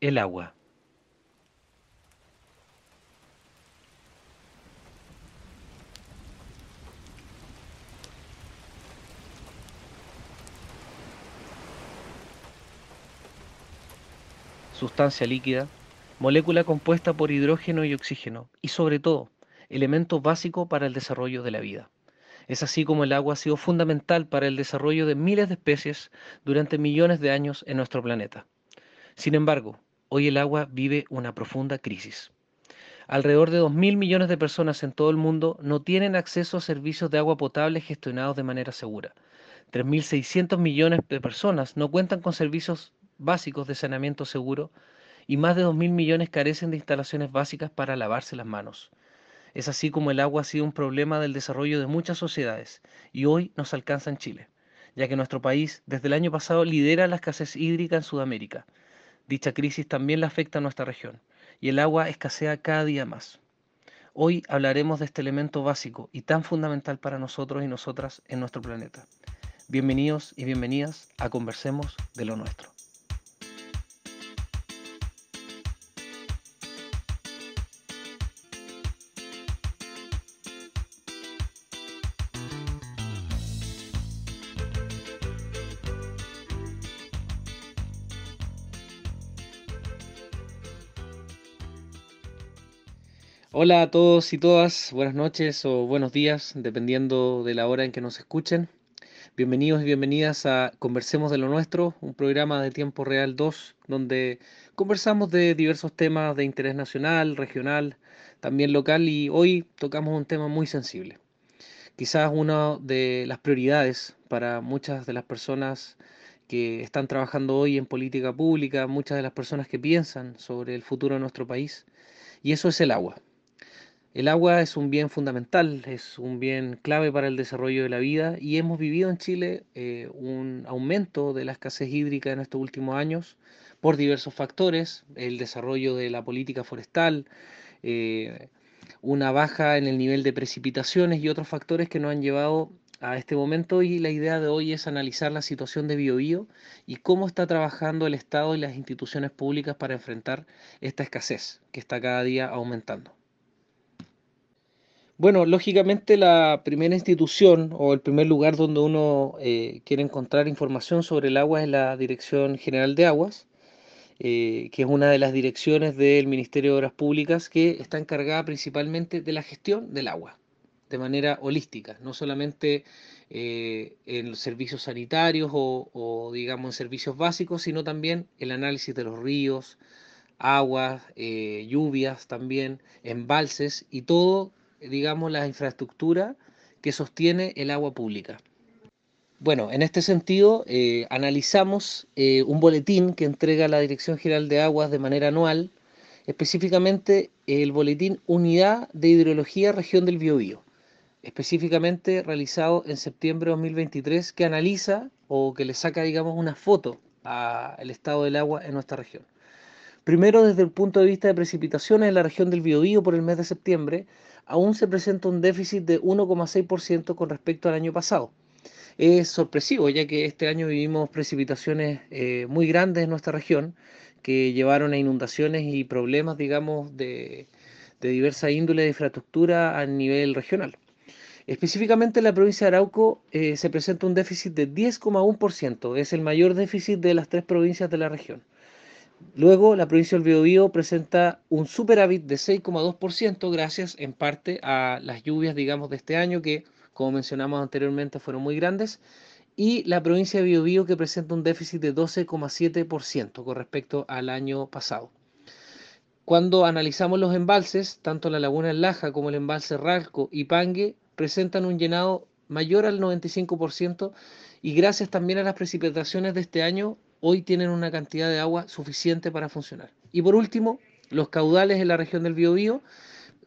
El agua. Sustancia líquida, molécula compuesta por hidrógeno y oxígeno, y sobre todo, elemento básico para el desarrollo de la vida. Es así como el agua ha sido fundamental para el desarrollo de miles de especies durante millones de años en nuestro planeta. Sin embargo, hoy el agua vive una profunda crisis. Alrededor de 2.000 millones de personas en todo el mundo no tienen acceso a servicios de agua potable gestionados de manera segura. 3.600 millones de personas no cuentan con servicios básicos de saneamiento seguro y más de 2.000 millones carecen de instalaciones básicas para lavarse las manos. Es así como el agua ha sido un problema del desarrollo de muchas sociedades y hoy nos alcanza en Chile, ya que nuestro país desde el año pasado lidera la escasez hídrica en Sudamérica. Dicha crisis también la afecta a nuestra región y el agua escasea cada día más. Hoy hablaremos de este elemento básico y tan fundamental para nosotros y nosotras en nuestro planeta. Bienvenidos y bienvenidas a Conversemos de lo Nuestro. Hola a todos y todas, buenas noches o buenos días, dependiendo de la hora en que nos escuchen. Bienvenidos y bienvenidas a Conversemos de lo Nuestro, un programa de tiempo real 2, donde conversamos de diversos temas de interés nacional, regional, también local y hoy tocamos un tema muy sensible. Quizás una de las prioridades para muchas de las personas que están trabajando hoy en política pública, muchas de las personas que piensan sobre el futuro de nuestro país, y eso es el agua. El agua es un bien fundamental, es un bien clave para el desarrollo de la vida y hemos vivido en Chile eh, un aumento de la escasez hídrica en estos últimos años por diversos factores, el desarrollo de la política forestal, eh, una baja en el nivel de precipitaciones y otros factores que nos han llevado a este momento y la idea de hoy es analizar la situación de Biobío y cómo está trabajando el Estado y las instituciones públicas para enfrentar esta escasez que está cada día aumentando. Bueno, lógicamente la primera institución o el primer lugar donde uno eh, quiere encontrar información sobre el agua es la Dirección General de Aguas, eh, que es una de las direcciones del Ministerio de Obras Públicas que está encargada principalmente de la gestión del agua, de manera holística, no solamente eh, en los servicios sanitarios o, o, digamos en servicios básicos, sino también el análisis de los ríos, aguas, lluvias también, embalses y todo digamos, la infraestructura que sostiene el agua pública. Bueno, en este sentido, eh, analizamos eh, un boletín que entrega la Dirección General de Aguas de manera anual, específicamente el boletín Unidad de Hidrología Región del Biobío, específicamente realizado en septiembre de 2023, que analiza o que le saca, digamos, una foto al estado del agua en nuestra región. Primero, desde el punto de vista de precipitaciones en la región del Biobío por el mes de septiembre, aún se presenta un déficit de 1,6% con respecto al año pasado. Es sorpresivo, ya que este año vivimos precipitaciones eh, muy grandes en nuestra región que llevaron a inundaciones y problemas, digamos, de, diversa índole de infraestructura a nivel regional. Específicamente en la provincia de Arauco eh, se presenta un déficit de 10,1%, es el mayor déficit de las tres provincias de la región. Luego, la provincia del Biobío presenta un superávit de 6,2% gracias en parte a las lluvias, digamos, de este año que, como mencionamos anteriormente, fueron muy grandes. Y la provincia de Biobío que presenta un déficit de 12,7% con respecto al año pasado. Cuando analizamos los embalses, tanto la laguna El Laja como el embalse Ralco y Pangue presentan un llenado mayor al 95% y gracias también a las precipitaciones de este año hoy tienen una cantidad de agua suficiente para funcionar. Y por último, los caudales en la región del Biobío,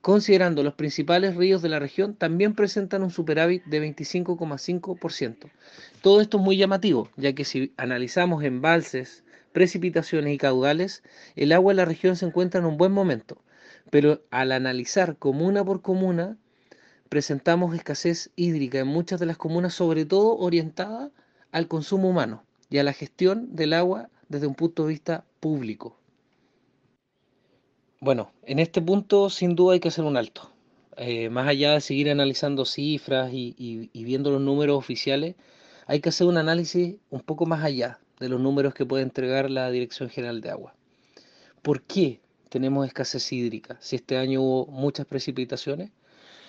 considerando los principales ríos de la región, también presentan un superávit de 25,5%. Todo esto es muy llamativo, ya que si analizamos embalses, precipitaciones y caudales, el agua en la región se encuentra en un buen momento, pero al analizar comuna por comuna, presentamos escasez hídrica en muchas de las comunas, sobre todo orientada al consumo humano y a la gestión del agua desde un punto de vista público. Bueno, en este punto sin duda hay que hacer un alto. Eh, más allá de seguir analizando cifras y, viendo los números oficiales, hay que hacer un análisis un poco más allá de los números que puede entregar la Dirección General de Agua. ¿Por qué tenemos escasez hídrica si este año hubo muchas precipitaciones?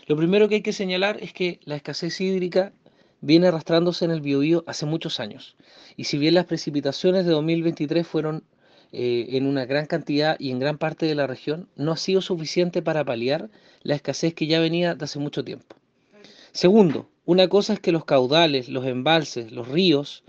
Lo primero que hay que señalar es que la escasez hídrica viene arrastrándose en el Biobío hace muchos años. Y si bien las precipitaciones de 2023 fueron eh, en una gran cantidad y en gran parte de la región, no ha sido suficiente para paliar la escasez que ya venía de hace mucho tiempo. Segundo, una cosa es que los caudales, los embalses, los ríos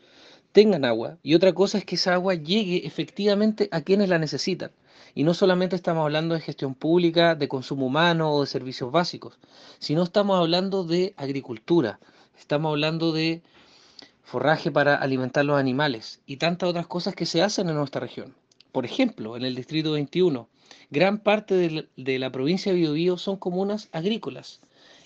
tengan agua y otra cosa es que esa agua llegue efectivamente a quienes la necesitan. Y no solamente estamos hablando de gestión pública, de consumo humano o de servicios básicos, sino estamos hablando de agricultura, estamos hablando de forraje para alimentar los animales y tantas otras cosas que se hacen en nuestra región. Por ejemplo, en el Distrito 21, gran parte de la, provincia de Biobío son comunas agrícolas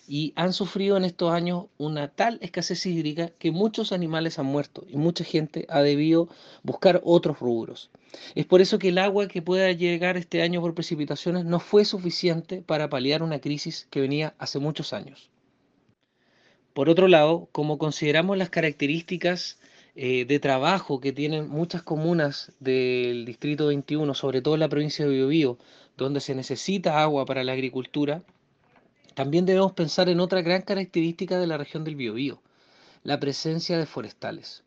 y han sufrido en estos años una tal escasez hídrica que muchos animales han muerto y mucha gente ha debido buscar otros rubros. Es por eso que el agua que pueda llegar este año por precipitaciones no fue suficiente para paliar una crisis que venía hace muchos años. Por otro lado, como consideramos las características eh, de trabajo que tienen muchas comunas del Distrito 21, sobre todo la provincia de Biobío, donde se necesita agua para la agricultura, también debemos pensar en otra gran característica de la región del Biobío, la presencia de forestales.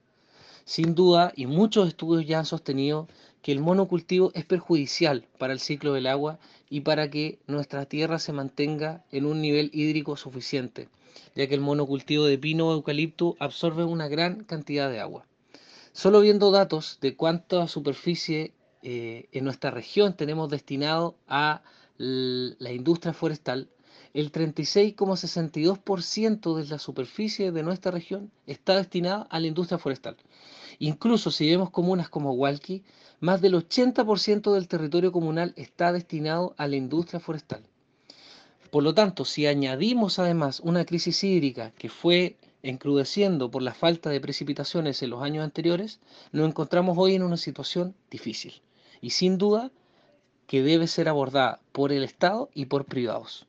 Sin duda, y muchos estudios ya han sostenido que el monocultivo es perjudicial para el ciclo del agua y para que nuestra tierra se mantenga en un nivel hídrico suficiente ya que el monocultivo de pino o eucalipto absorbe una gran cantidad de agua. Solo viendo datos de cuánta superficie eh, en nuestra región tenemos destinado a la industria forestal, el 36,62% de la superficie de nuestra región está destinada a la industria forestal. Incluso si vemos comunas como Hualqui, más del 80% del territorio comunal está destinado a la industria forestal. Por lo tanto, si añadimos además una crisis hídrica que fue encrudeciendo por la falta de precipitaciones en los años anteriores, nos encontramos hoy en una situación difícil y sin duda que debe ser abordada por el Estado y por privados.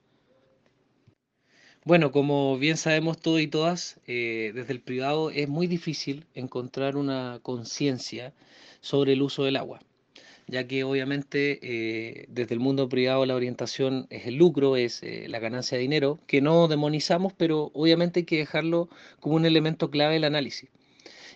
Bueno, como bien sabemos todos y todas, eh, desde el privado es muy difícil encontrar una conciencia sobre el uso del agua ya que obviamente eh, desde el mundo privado la orientación es el lucro, es eh, la ganancia de dinero, que no demonizamos, pero obviamente hay que dejarlo como un elemento clave del análisis,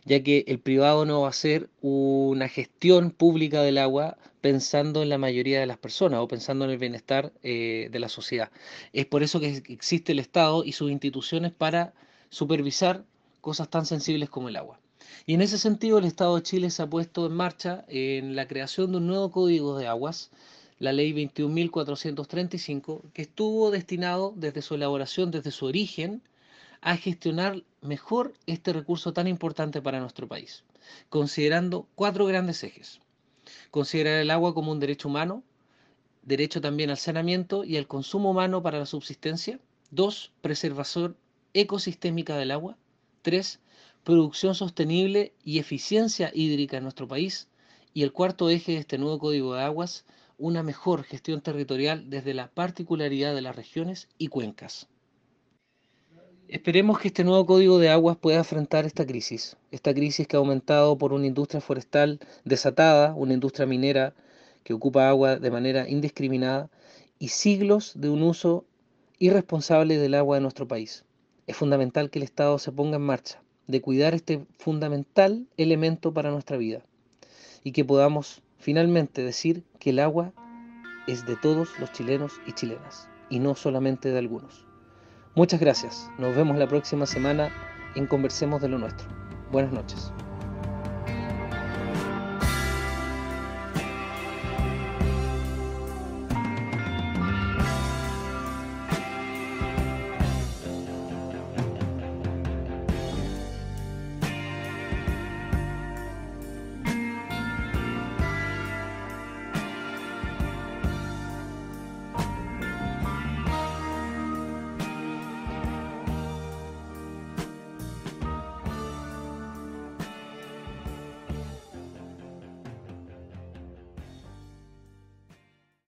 ya que el privado no va a hacer una gestión pública del agua pensando en la mayoría de las personas o pensando en el bienestar eh, de la sociedad. Es por eso que existe el Estado y sus instituciones para supervisar cosas tan sensibles como el agua. Y en ese sentido el Estado de Chile se ha puesto en marcha en la creación de un nuevo código de aguas, la ley 21.435, que estuvo destinado desde su elaboración, desde su origen, a gestionar mejor este recurso tan importante para nuestro país, considerando cuatro grandes ejes. Considerar el agua como un derecho humano, derecho también al saneamiento y al consumo humano para la subsistencia. Dos, preservación ecosistémica del agua. Tres, producción sostenible y eficiencia hídrica en nuestro país. Y el cuarto eje de este nuevo Código de Aguas, una mejor gestión territorial desde la particularidad de las regiones y cuencas. Esperemos que este nuevo Código de Aguas pueda afrontar esta crisis, esta crisis que ha aumentado por una industria forestal desatada, una industria minera que ocupa agua de manera indiscriminada y siglos de un uso irresponsable del agua de nuestro país. Es fundamental que el Estado se ponga en marcha de cuidar este fundamental elemento para nuestra vida y que podamos finalmente decir que el agua es de todos los chilenos y chilenas y no solamente de algunos. Muchas gracias, nos vemos la próxima semana en Conversemos de lo Nuestro. Buenas noches.